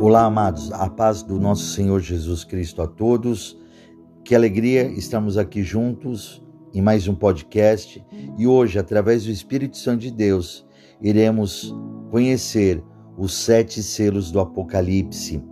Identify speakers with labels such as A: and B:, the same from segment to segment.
A: Olá, amados, a paz do nosso Senhor Jesus Cristo a todos. Que alegria estamos aqui juntos em mais um podcast e hoje, através do Espírito Santo de Deus, iremos conhecer os sete selos do Apocalipse.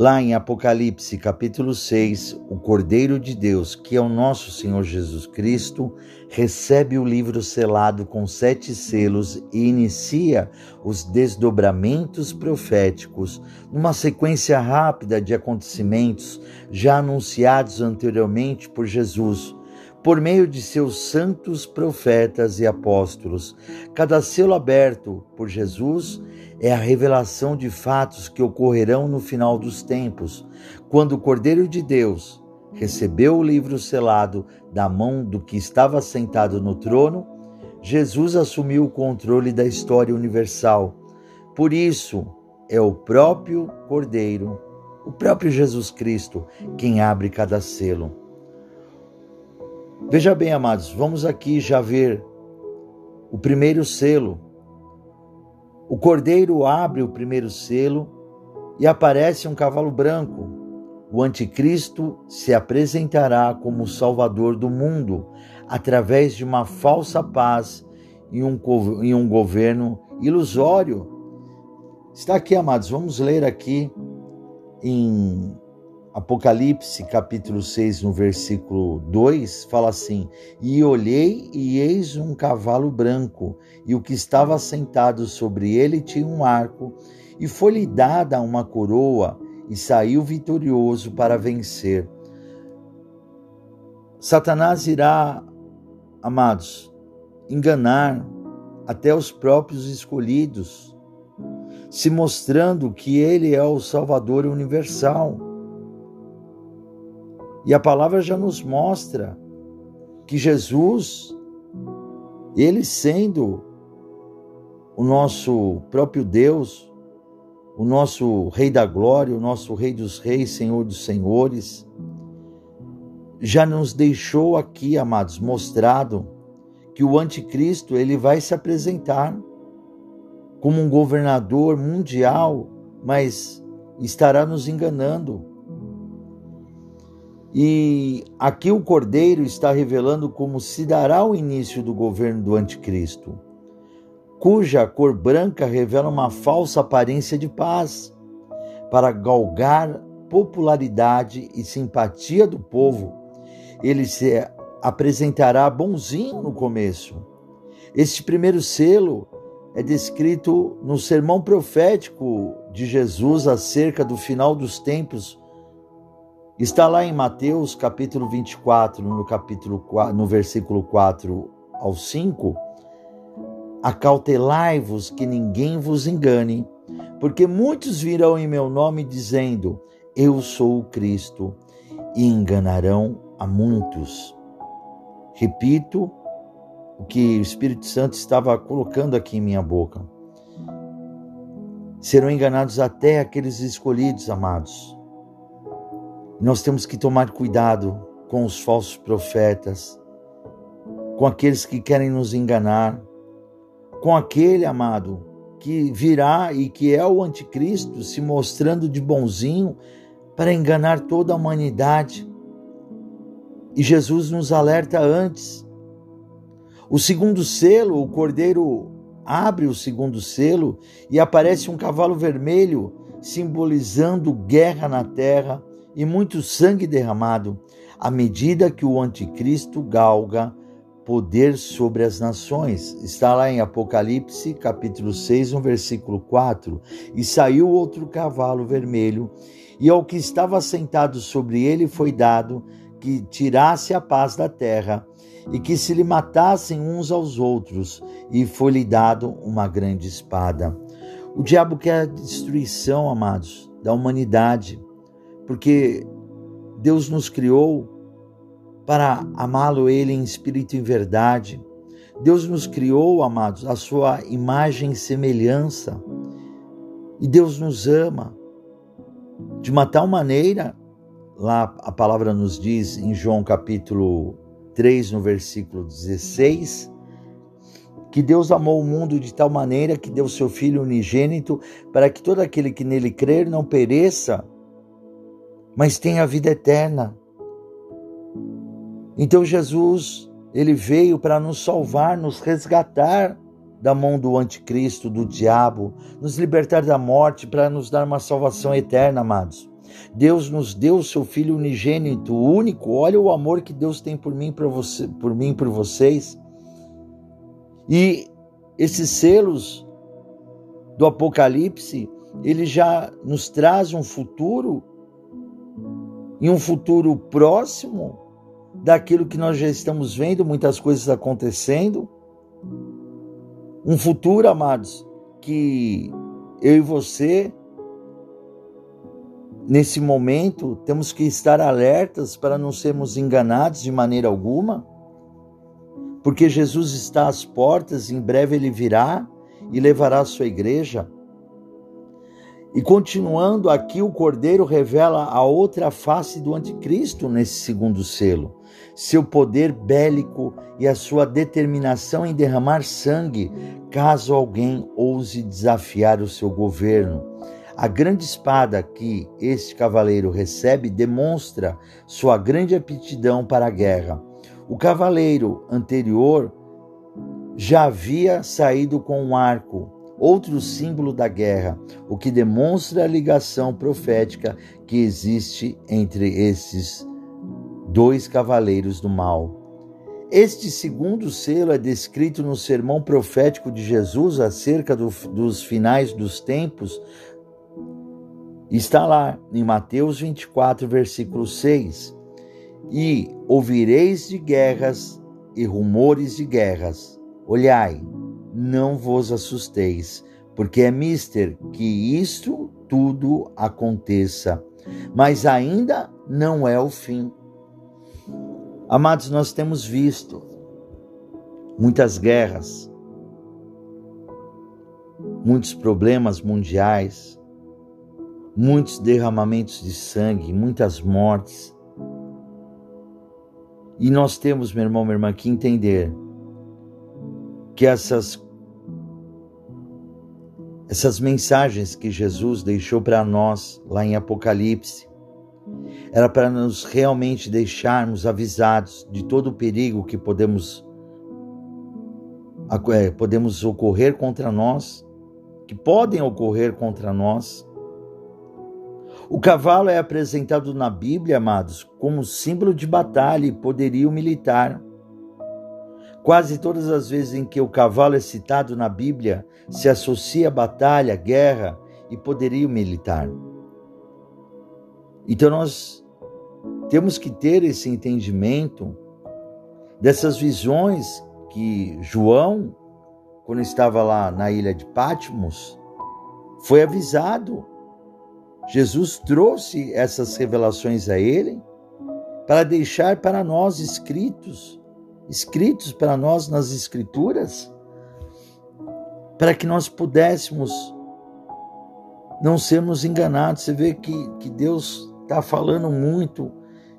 A: Lá em Apocalipse, capítulo 6, o Cordeiro de Deus, que é o nosso Senhor Jesus Cristo, recebe o livro selado com sete selos e inicia os desdobramentos proféticos, numa sequência rápida de acontecimentos já anunciados anteriormente por Jesus por meio de seus santos profetas e apóstolos. Cada selo aberto por Jesus é a revelação de fatos que ocorrerão no final dos tempos, quando o Cordeiro de Deus recebeu o livro selado da mão do que estava sentado no trono, Jesus assumiu o controle da história universal. Por isso, é o próprio Cordeiro, o próprio Jesus Cristo, quem abre cada selo. Veja bem, amados, vamos aqui já ver o primeiro selo. O cordeiro abre o primeiro selo e aparece um cavalo branco. O anticristo se apresentará como o salvador do mundo através de uma falsa paz e um, e um governo ilusório. Está aqui, amados, vamos ler aqui em Apocalipse, capítulo 6, no versículo 2, fala assim: E olhei, e eis um cavalo branco, e o que estava sentado sobre ele tinha um arco, e foi-lhe dada uma coroa, e saiu vitorioso para vencer. Satanás irá, amados, enganar até os próprios escolhidos, se mostrando que ele é o Salvador universal e a palavra já nos mostra que Jesus, ele sendo o nosso próprio Deus, o nosso Rei da Glória, o nosso Rei dos Reis, Senhor dos Senhores, já nos deixou aqui, amados, mostrado que o anticristo ele vai se apresentar como um governador mundial, mas estará nos enganando. E aqui o Cordeiro está revelando como se dará o início do governo do Anticristo, cuja cor branca revela uma falsa aparência de paz, para galgar popularidade e simpatia do povo. Ele se apresentará bonzinho no começo. Este primeiro selo é descrito no sermão profético de Jesus acerca do final dos tempos Está lá em Mateus capítulo 24, no capítulo 4, no versículo 4 ao 5, Acautelai-vos que ninguém vos engane, porque muitos virão em meu nome dizendo: Eu sou o Cristo, e enganarão a muitos. Repito o que o Espírito Santo estava colocando aqui em minha boca. Serão enganados até aqueles escolhidos, amados nós temos que tomar cuidado com os falsos profetas, com aqueles que querem nos enganar, com aquele amado que virá e que é o anticristo se mostrando de bonzinho para enganar toda a humanidade. E Jesus nos alerta antes. O segundo selo, o cordeiro abre o segundo selo e aparece um cavalo vermelho simbolizando guerra na terra e muito sangue derramado, à medida que o anticristo galga poder sobre as nações. Está lá em Apocalipse, capítulo 6, no versículo 4. E saiu outro cavalo vermelho, e ao que estava sentado sobre ele foi dado que tirasse a paz da terra, e que se lhe matassem uns aos outros, e foi-lhe dado uma grande espada. O diabo quer a destruição, amados, da humanidade porque Deus nos criou para amá-lo Ele em espírito e em verdade. Deus nos criou, amados, a sua imagem e semelhança. E Deus nos ama de uma tal maneira, lá a palavra nos diz em João capítulo 3, no versículo 16, que Deus amou o mundo de tal maneira que deu seu Filho unigênito para que todo aquele que nele crer não pereça, mas tenha vida eterna. Então Jesus, ele veio para nos salvar, nos resgatar da mão do anticristo, do diabo, nos libertar da morte para nos dar uma salvação eterna, amados. Deus nos deu o seu filho unigênito, único. Olha o amor que Deus tem por mim, por você, por mim, por vocês. E esses selos do Apocalipse, ele já nos traz um futuro e um futuro próximo daquilo que nós já estamos vendo, muitas coisas acontecendo. Um futuro, amados, que eu e você, nesse momento, temos que estar alertas para não sermos enganados de maneira alguma porque Jesus está às portas, em breve ele virá e levará a sua igreja. E continuando aqui, o Cordeiro revela a outra face do anticristo nesse segundo selo, seu poder bélico e a sua determinação em derramar sangue, caso alguém ouse desafiar o seu governo. A grande espada que este cavaleiro recebe demonstra sua grande aptidão para a guerra. O cavaleiro anterior já havia saído com um arco, outro símbolo da guerra, o que demonstra a ligação profética que existe entre esses dois cavaleiros do mal. Este segundo selo é descrito no sermão profético de Jesus acerca do, dos finais dos tempos. Está lá em Mateus 24, versículo 6 e ouvireis de guerras e rumores de guerras. Olhai, não vos assusteis, porque é mister que isto tudo aconteça, mas ainda não é o fim. Amados, nós temos visto muitas guerras, muitos problemas mundiais, muitos derramamentos de sangue, muitas mortes. E nós temos, meu irmão, minha irmã, que entender que essas essas mensagens que Jesus deixou para nós lá em Apocalipse era para nos realmente deixarmos avisados de todo o perigo que podemos é, podemos ocorrer contra nós, que podem ocorrer contra nós o cavalo é apresentado na Bíblia, amados, como símbolo de batalha e poderio militar. Quase todas as vezes em que o cavalo é citado na Bíblia, se associa a batalha, guerra e poderio militar. Então nós temos que ter esse entendimento dessas visões que João, quando estava lá na ilha de Patmos, foi avisado Jesus trouxe essas revelações a ele para deixar para nós escritos, escritos para nós nas Escrituras, para que nós pudéssemos não sermos enganados. Você vê que, que Deus está falando muito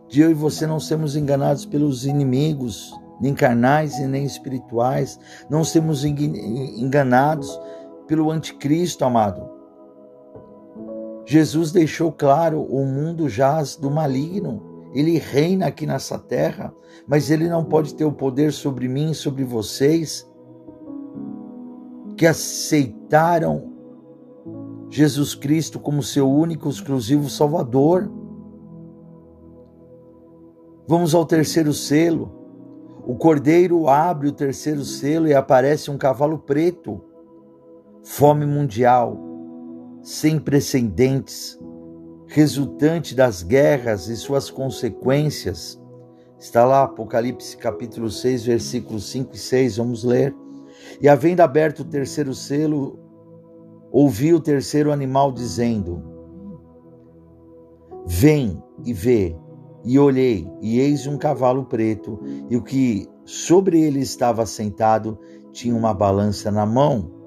A: de eu e você não sermos enganados pelos inimigos, nem carnais e nem espirituais, não sermos enganados pelo anticristo, amado Jesus deixou claro: o mundo jaz do maligno. Ele reina aqui nessa terra, mas ele não pode ter o poder sobre mim sobre vocês que aceitaram Jesus Cristo como seu único, exclusivo Salvador. Vamos ao terceiro selo. O cordeiro abre o terceiro selo e aparece um cavalo preto. Fome mundial sem precedentes, resultante das guerras e suas consequências. Está lá, Apocalipse capítulo 6, versículos 5 e 6, vamos ler. E havendo aberto o terceiro selo, ouvi o terceiro animal dizendo: Vem e vê. E olhei, e eis um cavalo preto, e o que sobre ele estava sentado tinha uma balança na mão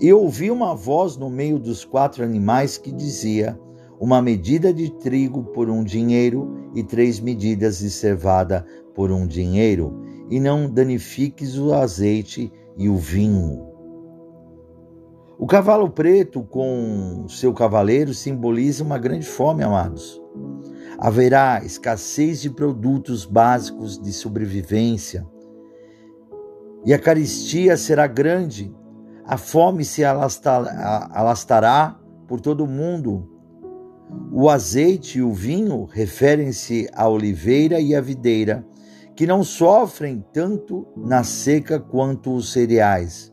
A: e ouvi uma voz no meio dos quatro animais que dizia: Uma medida de trigo por um dinheiro e três medidas de cevada por um dinheiro. e não danifiques o azeite e o vinho. O cavalo preto com seu cavaleiro simboliza uma grande fome, amados. Haverá escassez de produtos básicos de sobrevivência e a caristia será grande. A fome se alastará por todo o mundo. O azeite e o vinho referem-se à oliveira e à videira, que não sofrem tanto na seca quanto os cereais.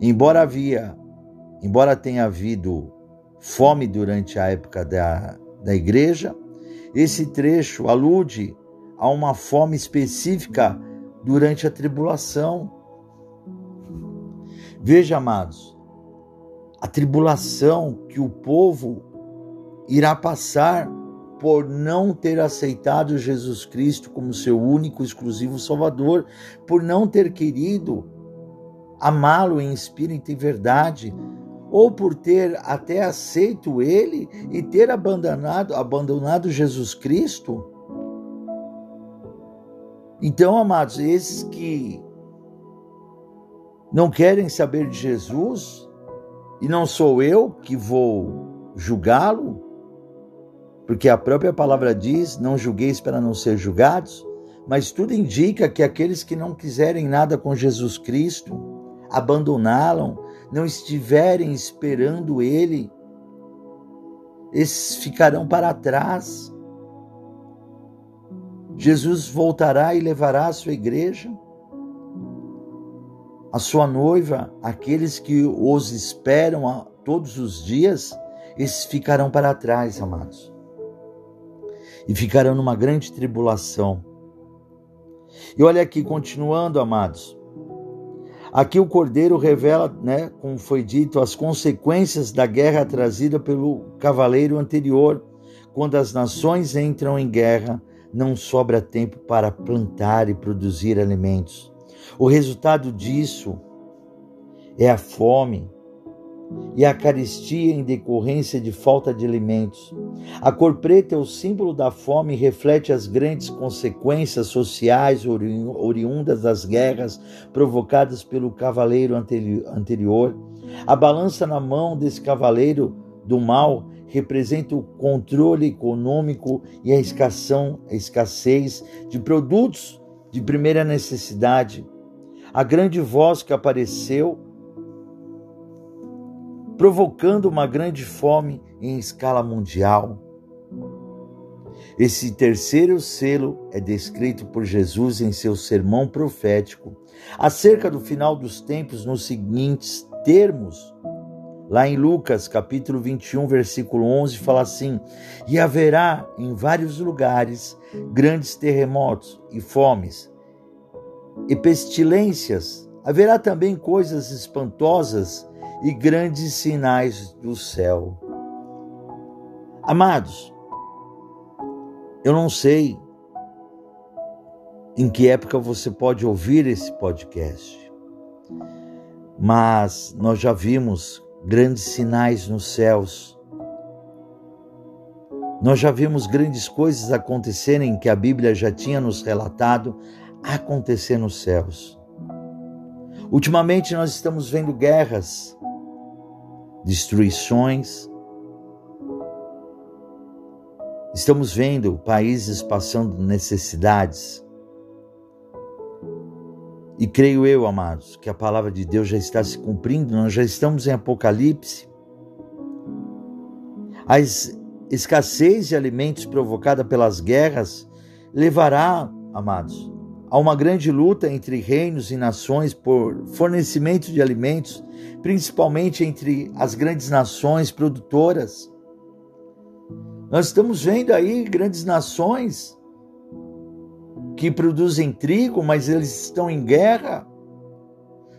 A: Embora havia, embora tenha havido fome durante a época da, da igreja, esse trecho alude a uma fome específica durante a tribulação. Veja, amados, a tribulação que o povo irá passar por não ter aceitado Jesus Cristo como seu único exclusivo Salvador, por não ter querido amá-lo em espírito e verdade, ou por ter até aceito ele e ter abandonado, abandonado Jesus Cristo. Então, amados, esses que não querem saber de Jesus, e não sou eu que vou julgá-lo, porque a própria palavra diz: não julgueis para não ser julgados. Mas tudo indica que aqueles que não quiserem nada com Jesus Cristo, abandoná-lo, não estiverem esperando Ele, esses ficarão para trás. Jesus voltará e levará a sua igreja, a sua noiva, aqueles que os esperam todos os dias, esses ficarão para trás, amados e ficarão numa grande tribulação. E olha aqui, continuando, amados. Aqui o Cordeiro revela, né, como foi dito, as consequências da guerra trazida pelo cavaleiro anterior. Quando as nações entram em guerra, não sobra tempo para plantar e produzir alimentos. O resultado disso é a fome, e a caristia em decorrência de falta de alimentos. A cor preta é o símbolo da fome e reflete as grandes consequências sociais oriundas das guerras provocadas pelo cavaleiro anterior. A balança na mão desse cavaleiro do mal representa o controle econômico e a escassez de produtos de primeira necessidade. A grande voz que apareceu provocando uma grande fome em escala mundial. Esse terceiro selo é descrito por Jesus em seu sermão profético acerca do final dos tempos nos seguintes termos. Lá em Lucas, capítulo 21, versículo 11, fala assim: E haverá em vários lugares grandes terremotos e fomes e pestilências. Haverá também coisas espantosas e grandes sinais do céu. Amados, eu não sei em que época você pode ouvir esse podcast, mas nós já vimos grandes sinais nos céus. Nós já vimos grandes coisas acontecerem que a Bíblia já tinha nos relatado acontecer nos céus. Ultimamente nós estamos vendo guerras, destruições. Estamos vendo países passando necessidades. E creio eu, amados, que a palavra de Deus já está se cumprindo, nós já estamos em Apocalipse. A escassez de alimentos provocada pelas guerras levará, amados, a uma grande luta entre reinos e nações por fornecimento de alimentos, principalmente entre as grandes nações produtoras. Nós estamos vendo aí grandes nações que produzem trigo, mas eles estão em guerra.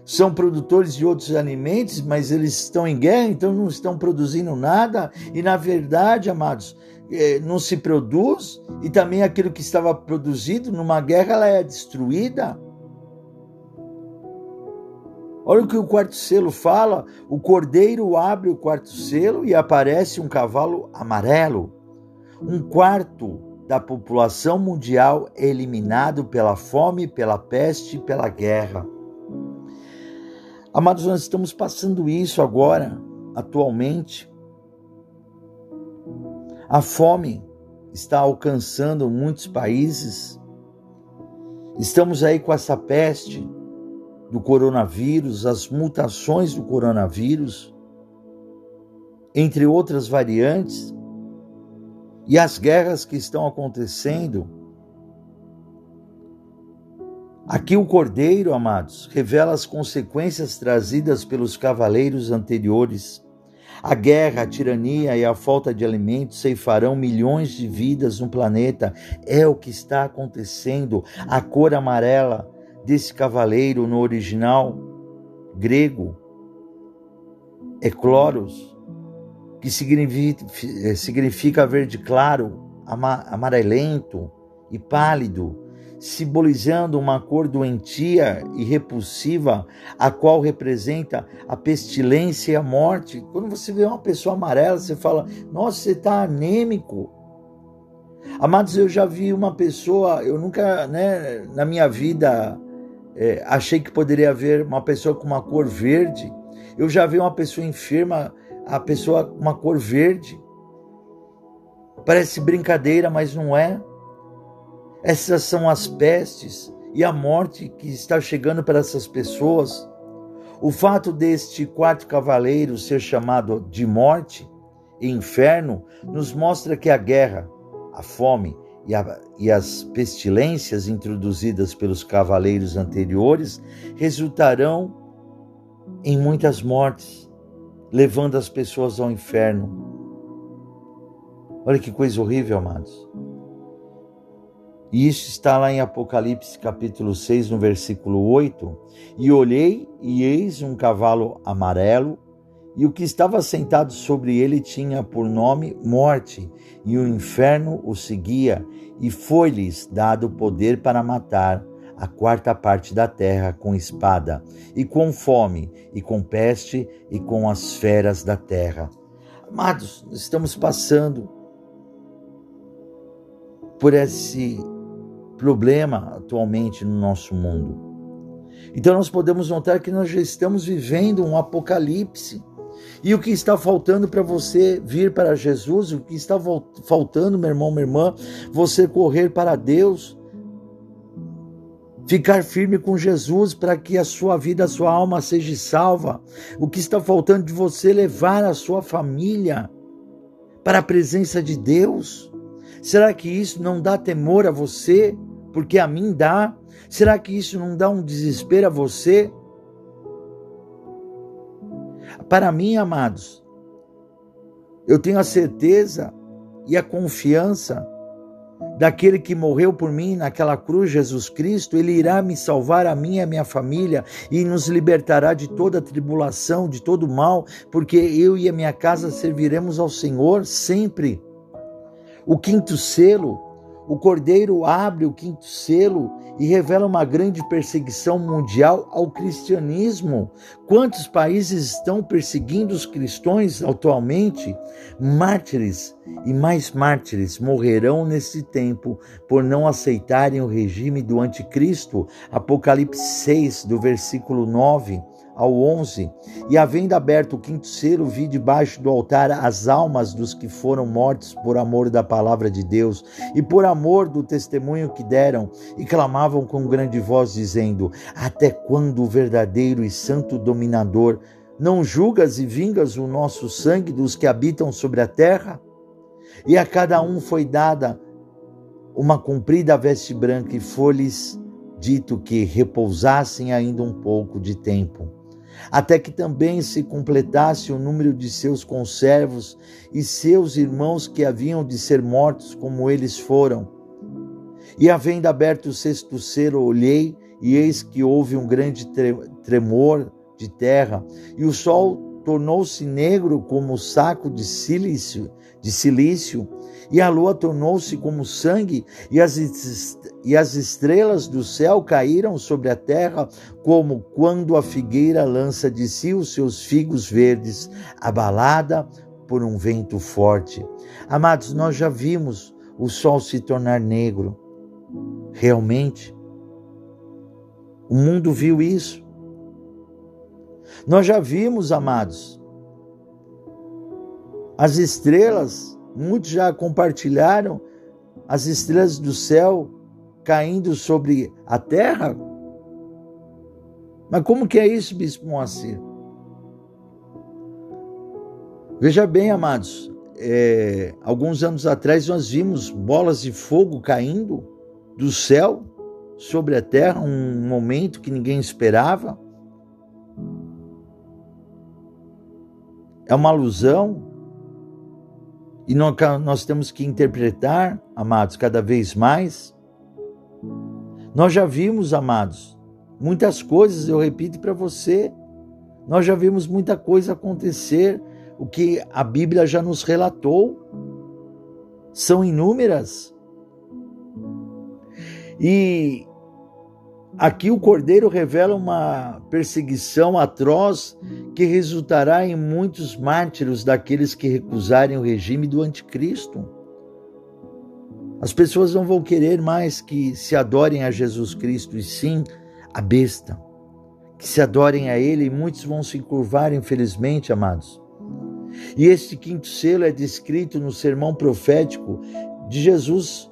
A: São produtores de outros alimentos, mas eles estão em guerra, então não estão produzindo nada. E na verdade, amados, é, não se produz e também aquilo que estava produzido numa guerra ela é destruída. Olha o que o quarto selo fala: o cordeiro abre o quarto selo e aparece um cavalo amarelo. Um quarto da população mundial é eliminado pela fome, pela peste pela guerra. Amados, nós estamos passando isso agora, atualmente. A fome está alcançando muitos países. Estamos aí com essa peste do coronavírus, as mutações do coronavírus, entre outras variantes, e as guerras que estão acontecendo. Aqui o Cordeiro, amados, revela as consequências trazidas pelos cavaleiros anteriores. A guerra, a tirania e a falta de alimentos ceifarão milhões de vidas no planeta. É o que está acontecendo. A cor amarela desse cavaleiro no original grego é cloros, que significa, eh, significa verde claro, amarelento e pálido, simbolizando uma cor doentia e repulsiva, a qual representa a pestilência e a morte. Quando você vê uma pessoa amarela, você fala: Nossa, você está anêmico. Amados, eu já vi uma pessoa, eu nunca, né, na minha vida, é, achei que poderia haver uma pessoa com uma cor verde. Eu já vi uma pessoa enferma, a pessoa com uma cor verde. Parece brincadeira, mas não é. Essas são as pestes e a morte que está chegando para essas pessoas. O fato deste quarto cavaleiro ser chamado de morte e inferno nos mostra que a guerra, a fome e, a, e as pestilências introduzidas pelos cavaleiros anteriores resultarão em muitas mortes, levando as pessoas ao inferno. Olha que coisa horrível, amados. E isso está lá em Apocalipse capítulo 6, no versículo 8. E olhei, e eis um cavalo amarelo, e o que estava sentado sobre ele tinha por nome Morte, e o inferno o seguia, e foi-lhes dado poder para matar a quarta parte da terra com espada, e com fome, e com peste, e com as feras da terra. Amados, estamos passando por esse problema atualmente no nosso mundo. Então nós podemos notar que nós já estamos vivendo um apocalipse e o que está faltando para você vir para Jesus, o que está faltando, meu irmão, minha irmã, você correr para Deus, ficar firme com Jesus para que a sua vida, a sua alma seja salva. O que está faltando de você levar a sua família para a presença de Deus? Será que isso não dá temor a você? Porque a mim dá. Será que isso não dá um desespero a você? Para mim, amados, eu tenho a certeza e a confiança daquele que morreu por mim naquela cruz, Jesus Cristo, ele irá me salvar a mim e a minha família e nos libertará de toda tribulação, de todo mal, porque eu e a minha casa serviremos ao Senhor sempre. O quinto selo o cordeiro abre o quinto selo e revela uma grande perseguição mundial ao cristianismo. Quantos países estão perseguindo os cristãos atualmente? Mártires e mais mártires morrerão nesse tempo por não aceitarem o regime do anticristo. Apocalipse 6, do versículo 9 ao 11, e havendo aberto o quinto selo, vi debaixo do altar as almas dos que foram mortos por amor da palavra de Deus e por amor do testemunho que deram, e clamavam com grande voz, dizendo: Até quando o verdadeiro e santo dominador não julgas e vingas o nosso sangue dos que habitam sobre a terra? E a cada um foi dada uma comprida veste branca, e foi-lhes dito que repousassem ainda um pouco de tempo até que também se completasse o número de seus conservos e seus irmãos que haviam de ser mortos como eles foram. E havendo aberto o sexto selo, olhei, e eis que houve um grande tremor de terra, e o sol tornou-se negro como saco de silício, de silício, e a lua tornou-se como sangue, e as, e as estrelas do céu caíram sobre a terra, como quando a figueira lança de si os seus figos verdes, abalada por um vento forte. Amados, nós já vimos o sol se tornar negro. Realmente, o mundo viu isso. Nós já vimos, amados, as estrelas, muitos já compartilharam as estrelas do céu caindo sobre a terra. Mas como que é isso, Bispo Moacir? Veja bem, amados, é, alguns anos atrás nós vimos bolas de fogo caindo do céu sobre a terra, um momento que ninguém esperava. É uma alusão. E nós, nós temos que interpretar, amados, cada vez mais. Nós já vimos, amados, muitas coisas, eu repito para você, nós já vimos muita coisa acontecer o que a Bíblia já nos relatou. São inúmeras. E aqui o Cordeiro revela uma perseguição atroz que resultará em muitos mártires daqueles que recusarem o regime do anticristo. As pessoas não vão querer mais que se adorem a Jesus Cristo, e sim a besta. Que se adorem a Ele, e muitos vão se curvar, infelizmente, amados. E este quinto selo é descrito no sermão profético de Jesus,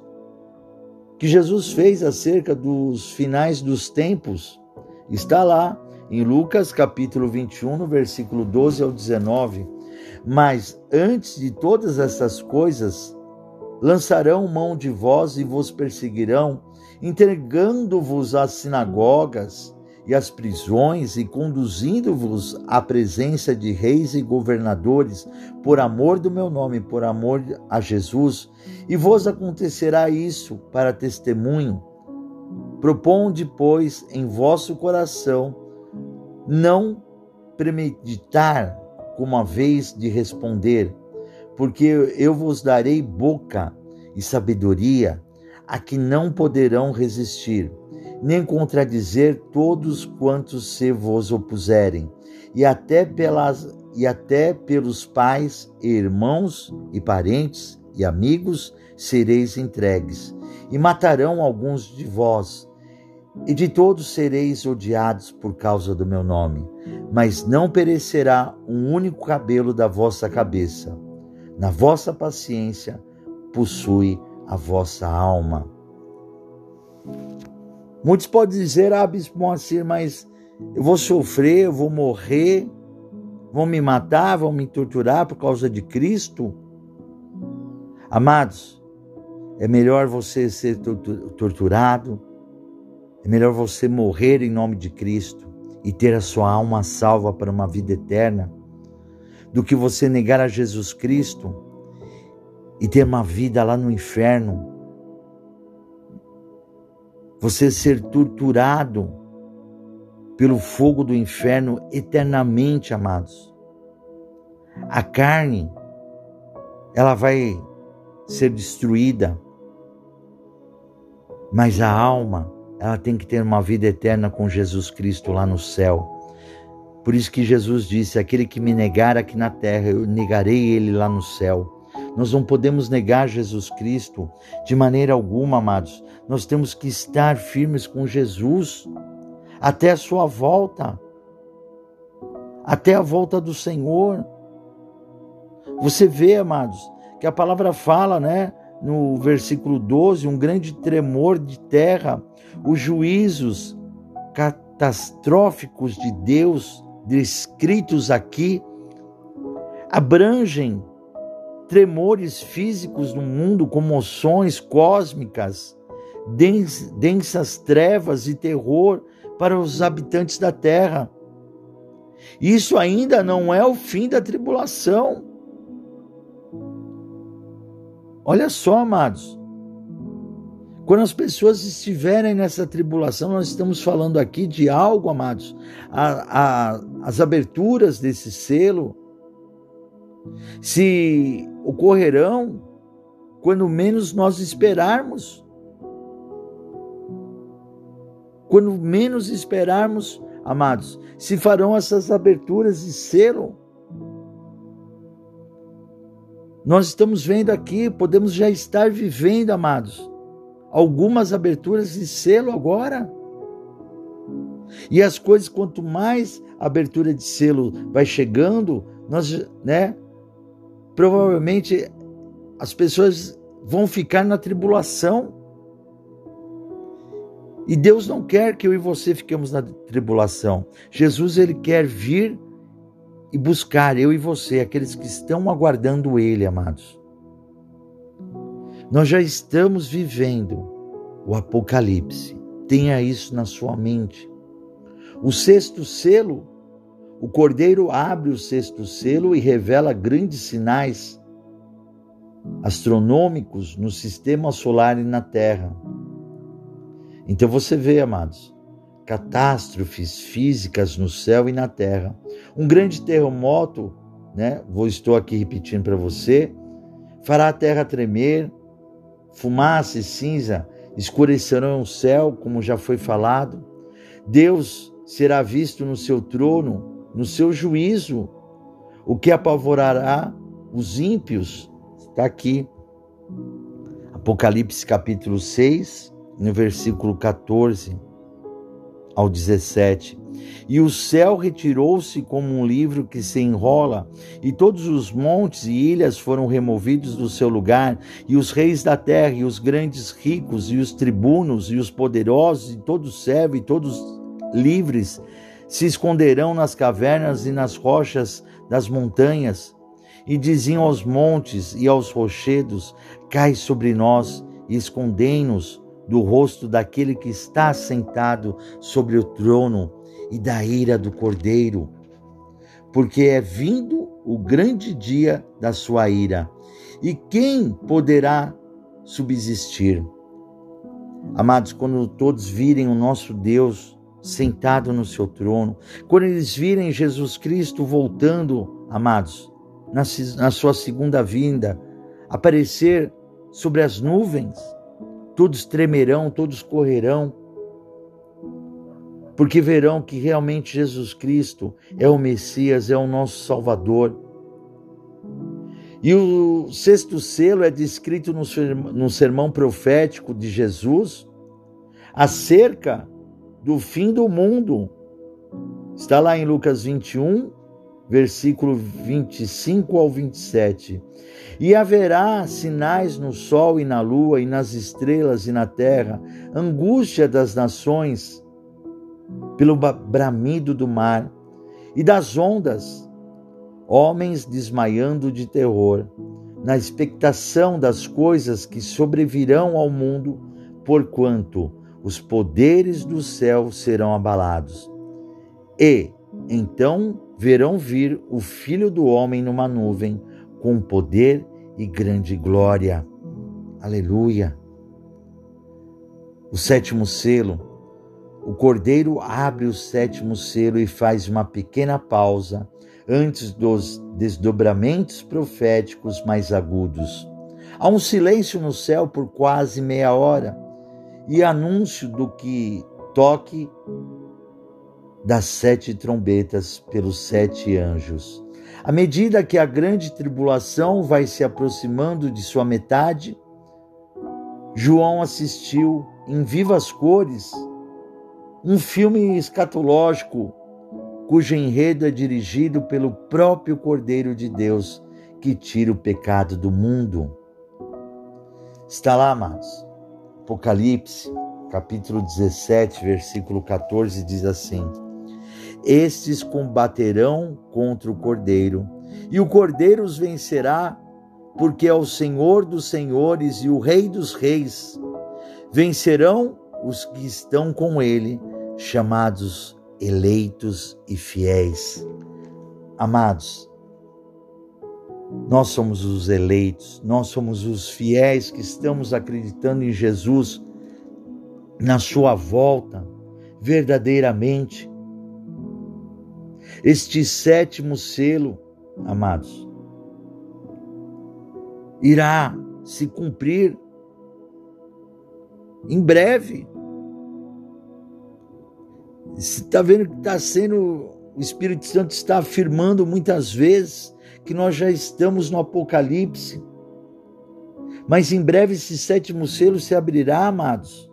A: que Jesus fez acerca dos finais dos tempos. Está lá em Lucas capítulo 21, no versículo 12 ao 19. Mas antes de todas essas coisas, lançarão mão de vós e vos perseguirão, entregando-vos às sinagogas e as prisões e conduzindo-vos à presença de reis e governadores, por amor do meu nome, por amor a Jesus, e vos acontecerá isso para testemunho. Proponde, pois, em vosso coração não premeditar como a vez de responder, porque eu vos darei boca e sabedoria a que não poderão resistir nem contradizer todos quantos se vos opuserem, e até pelas e até pelos pais, e irmãos e parentes e amigos sereis entregues, e matarão alguns de vós, e de todos sereis odiados por causa do meu nome, mas não perecerá um único cabelo da vossa cabeça. Na vossa paciência possui a vossa alma. Muitos podem dizer, ah, Bispo Moacir, mas eu vou sofrer, eu vou morrer, vão me matar, vão me torturar por causa de Cristo. Amados, é melhor você ser torturado, é melhor você morrer em nome de Cristo e ter a sua alma salva para uma vida eterna, do que você negar a Jesus Cristo e ter uma vida lá no inferno você ser torturado pelo fogo do inferno eternamente, amados. A carne, ela vai ser destruída, mas a alma, ela tem que ter uma vida eterna com Jesus Cristo lá no céu. Por isso que Jesus disse: aquele que me negar aqui na terra, eu negarei ele lá no céu. Nós não podemos negar Jesus Cristo de maneira alguma, amados. Nós temos que estar firmes com Jesus até a sua volta, até a volta do Senhor. Você vê, amados, que a palavra fala, né, no versículo 12, um grande tremor de terra, os juízos catastróficos de Deus descritos aqui abrangem tremores físicos no mundo, comoções cósmicas, densas trevas e terror para os habitantes da terra. Isso ainda não é o fim da tribulação. Olha só, amados. Quando as pessoas estiverem nessa tribulação, nós estamos falando aqui de algo, amados. A, a, as aberturas desse selo, se ocorrerão quando menos nós esperarmos. Quando menos esperarmos, amados, se farão essas aberturas de selo. Nós estamos vendo aqui, podemos já estar vivendo, amados, algumas aberturas de selo agora. E as coisas, quanto mais abertura de selo vai chegando, nós, né, provavelmente as pessoas vão ficar na tribulação. E Deus não quer que eu e você fiquemos na tribulação. Jesus ele quer vir e buscar eu e você, aqueles que estão aguardando ele, amados. Nós já estamos vivendo o apocalipse. Tenha isso na sua mente. O sexto selo, o cordeiro abre o sexto selo e revela grandes sinais astronômicos no sistema solar e na Terra. Então você vê, amados, catástrofes físicas no céu e na terra. Um grande terremoto, né? Vou estou aqui repetindo para você, fará a terra tremer, fumaça e cinza escurecerão o céu, como já foi falado. Deus será visto no seu trono, no seu juízo, o que apavorará os ímpios. Está aqui. Apocalipse capítulo 6, no versículo 14 ao 17. E o céu retirou-se como um livro que se enrola, e todos os montes e ilhas foram removidos do seu lugar, e os reis da terra, e os grandes ricos, e os tribunos, e os poderosos, e todos servos, e todos livres, se esconderão nas cavernas e nas rochas das montanhas, e diziam aos montes e aos rochedos: Cai sobre nós e escondei-nos do rosto daquele que está sentado sobre o trono e da ira do cordeiro, porque é vindo o grande dia da sua ira. E quem poderá subsistir? Amados, quando todos virem o nosso Deus sentado no seu trono, quando eles virem Jesus Cristo voltando, amados, na, na sua segunda vinda, aparecer sobre as nuvens, todos tremerão, todos correrão, porque verão que realmente Jesus Cristo é o Messias, é o nosso Salvador. E o sexto selo é descrito no sermão profético de Jesus acerca do fim do mundo. Está lá em Lucas 21, versículo 25 ao 27. E haverá sinais no sol e na lua, e nas estrelas e na terra, angústia das nações, pelo bramido do mar e das ondas, homens desmaiando de terror, na expectação das coisas que sobrevirão ao mundo, porquanto os poderes do céu serão abalados. E então verão vir o Filho do Homem numa nuvem, com poder e grande glória. Aleluia. O sétimo selo. O cordeiro abre o sétimo selo e faz uma pequena pausa antes dos desdobramentos proféticos mais agudos. Há um silêncio no céu por quase meia hora e anúncio do que toque das sete trombetas pelos sete anjos. À medida que a grande tribulação vai se aproximando de sua metade, João assistiu em vivas cores um filme escatológico cujo enredo é dirigido pelo próprio Cordeiro de Deus que tira o pecado do mundo. Está lá, amados Apocalipse, capítulo 17, versículo 14, diz assim: Estes combaterão contra o cordeiro, e o cordeiro os vencerá, porque é o Senhor dos senhores e o Rei dos reis. Vencerão os que estão com ele, chamados eleitos e fiéis. Amados, nós somos os eleitos, nós somos os fiéis que estamos acreditando em Jesus, na Sua volta, verdadeiramente. Este sétimo selo, amados, irá se cumprir em breve. Você está vendo que está sendo o Espírito Santo está afirmando muitas vezes que nós já estamos no Apocalipse. Mas em breve esse sétimo selo se abrirá, amados.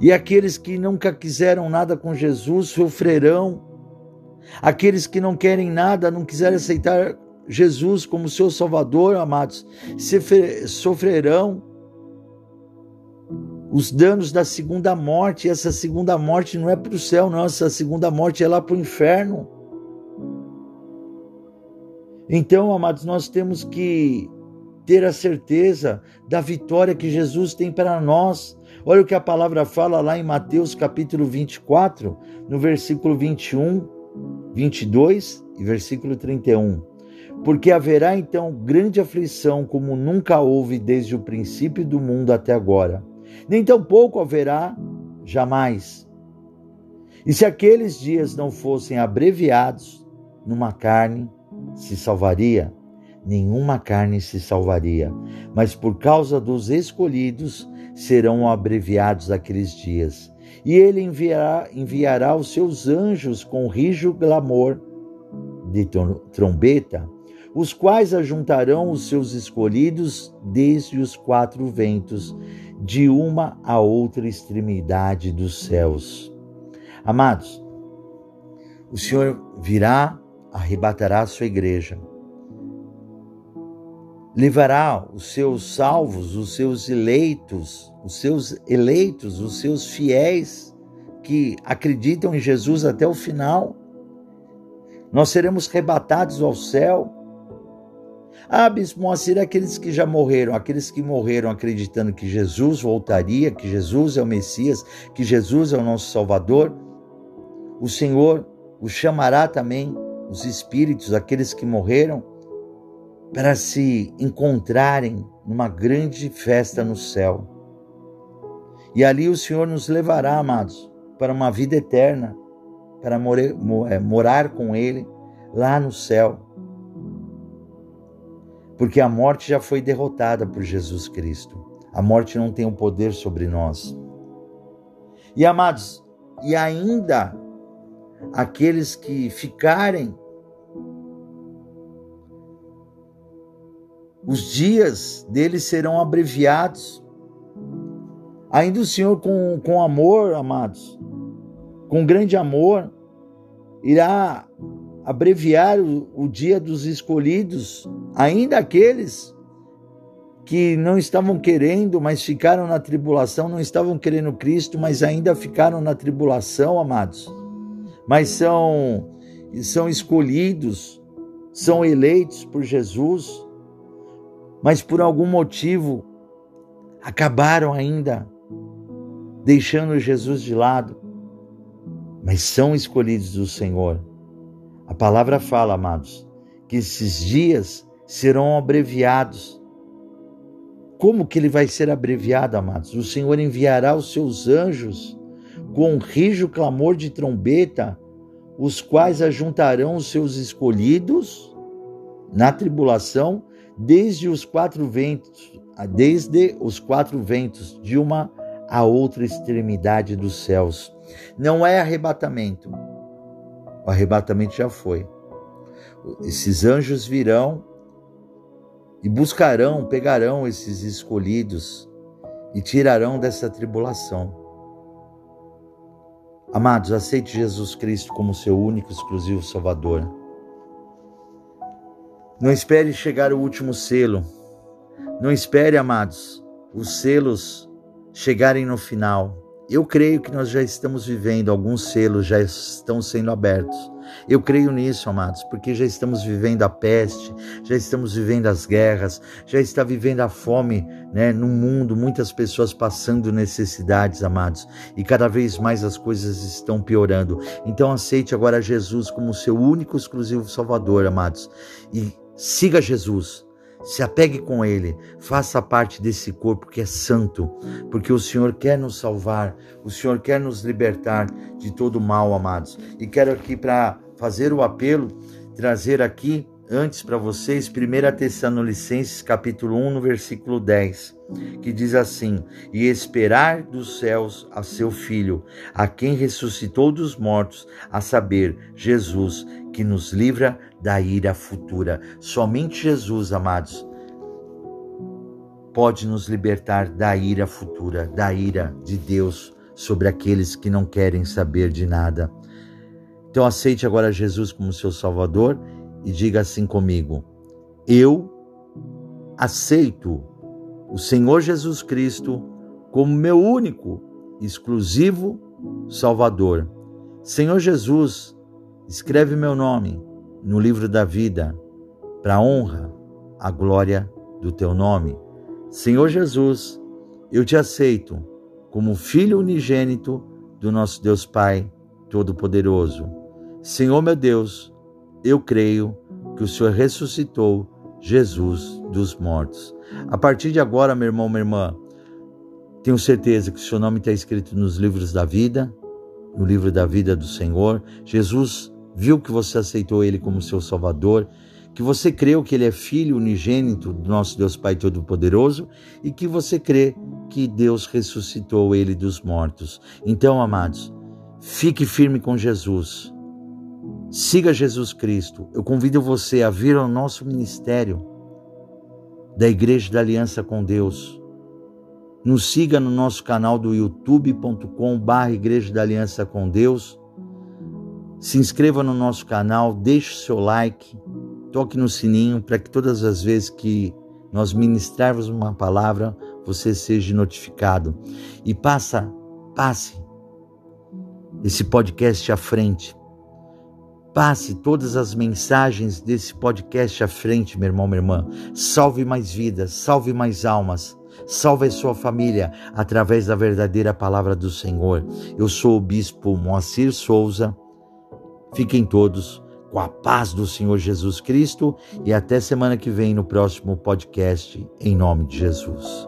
A: E aqueles que nunca quiseram nada com Jesus sofrerão. Aqueles que não querem nada, não quiserem aceitar Jesus como seu Salvador, amados, sofrerão os danos da segunda morte. Essa segunda morte não é para o céu, não. Essa segunda morte é lá para o inferno. Então, amados, nós temos que ter a certeza da vitória que Jesus tem para nós. Olha o que a palavra fala lá em Mateus capítulo 24, no versículo 21, 22 e versículo 31. Porque haverá então grande aflição como nunca houve desde o princípio do mundo até agora nem tampouco haverá jamais. E se aqueles dias não fossem abreviados, numa carne se salvaria, nenhuma carne se salvaria, mas por causa dos escolhidos serão abreviados aqueles dias. E ele enviará, enviará os seus anjos com rijo clamor de trombeta, os quais ajuntarão os seus escolhidos desde os quatro ventos de uma a outra extremidade dos céus. Amados, o Senhor virá, arrebatará a sua igreja, levará os seus salvos, os seus eleitos, os seus eleitos, os seus fiéis que acreditam em Jesus até o final. Nós seremos arrebatados ao céu ah, Bispo Moacir, aqueles que já morreram, aqueles que morreram acreditando que Jesus voltaria, que Jesus é o Messias, que Jesus é o nosso Salvador, o Senhor os chamará também, os espíritos, aqueles que morreram, para se encontrarem numa grande festa no céu. E ali o Senhor nos levará, amados, para uma vida eterna, para é, morar com Ele lá no céu porque a morte já foi derrotada por Jesus Cristo. A morte não tem o um poder sobre nós. E amados, e ainda aqueles que ficarem, os dias deles serão abreviados. Ainda o Senhor, com, com amor, amados, com grande amor, irá abreviar o, o dia dos escolhidos, ainda aqueles que não estavam querendo, mas ficaram na tribulação, não estavam querendo Cristo, mas ainda ficaram na tribulação, amados. Mas são são escolhidos, são eleitos por Jesus, mas por algum motivo acabaram ainda deixando Jesus de lado, mas são escolhidos do Senhor. A palavra fala, amados, que esses dias serão abreviados. Como que ele vai ser abreviado, amados? O Senhor enviará os seus anjos com um rijo clamor de trombeta, os quais ajuntarão os seus escolhidos na tribulação desde os quatro ventos, desde os quatro ventos de uma a outra extremidade dos céus. Não é arrebatamento, o arrebatamento já foi. Esses anjos virão e buscarão, pegarão esses escolhidos e tirarão dessa tribulação. Amados, aceite Jesus Cristo como seu único exclusivo Salvador. Não espere chegar o último selo. Não espere, amados, os selos chegarem no final. Eu creio que nós já estamos vivendo, alguns selos já estão sendo abertos. Eu creio nisso, amados, porque já estamos vivendo a peste, já estamos vivendo as guerras, já está vivendo a fome né, no mundo, muitas pessoas passando necessidades, amados, e cada vez mais as coisas estão piorando. Então aceite agora Jesus como seu único exclusivo Salvador, amados, e siga Jesus. Se apegue com Ele, faça parte desse corpo que é santo, porque o Senhor quer nos salvar, o Senhor quer nos libertar de todo mal, amados. E quero aqui para fazer o apelo, trazer aqui antes para vocês 1 Tessalonicenses capítulo 1, no versículo 10, que diz assim: "E esperar dos céus a seu filho, a quem ressuscitou dos mortos, a saber, Jesus, que nos livra da ira futura". Somente Jesus, amados, pode nos libertar da ira futura, da ira de Deus sobre aqueles que não querem saber de nada. Então aceite agora Jesus como seu Salvador e diga assim comigo: Eu aceito o Senhor Jesus Cristo como meu único, exclusivo Salvador. Senhor Jesus, escreve meu nome no livro da vida, para a honra, a glória do teu nome. Senhor Jesus, eu te aceito como filho unigênito do nosso Deus Pai Todo-Poderoso. Senhor meu Deus, eu creio que o Senhor ressuscitou Jesus dos mortos. A partir de agora, meu irmão, minha irmã, tenho certeza que o seu nome está escrito nos livros da vida, no livro da vida do Senhor. Jesus viu que você aceitou Ele como seu Salvador que você creu que Ele é Filho unigênito do nosso Deus Pai Todo-Poderoso e que você crê que Deus ressuscitou Ele dos mortos. Então, amados, fique firme com Jesus. Siga Jesus Cristo. Eu convido você a vir ao nosso ministério da Igreja da Aliança com Deus. Nos siga no nosso canal do youtube.com/barra Igreja da Aliança com Deus. Se inscreva no nosso canal, deixe seu like Toque no sininho para que todas as vezes que nós ministrarmos uma palavra, você seja notificado. E passa, passe esse podcast à frente. Passe todas as mensagens desse podcast à frente, meu irmão, minha irmã. Salve mais vidas, salve mais almas. Salve a sua família através da verdadeira palavra do Senhor. Eu sou o bispo Moacir Souza. Fiquem todos com a paz do Senhor Jesus Cristo e até semana que vem no próximo podcast, em nome de Jesus.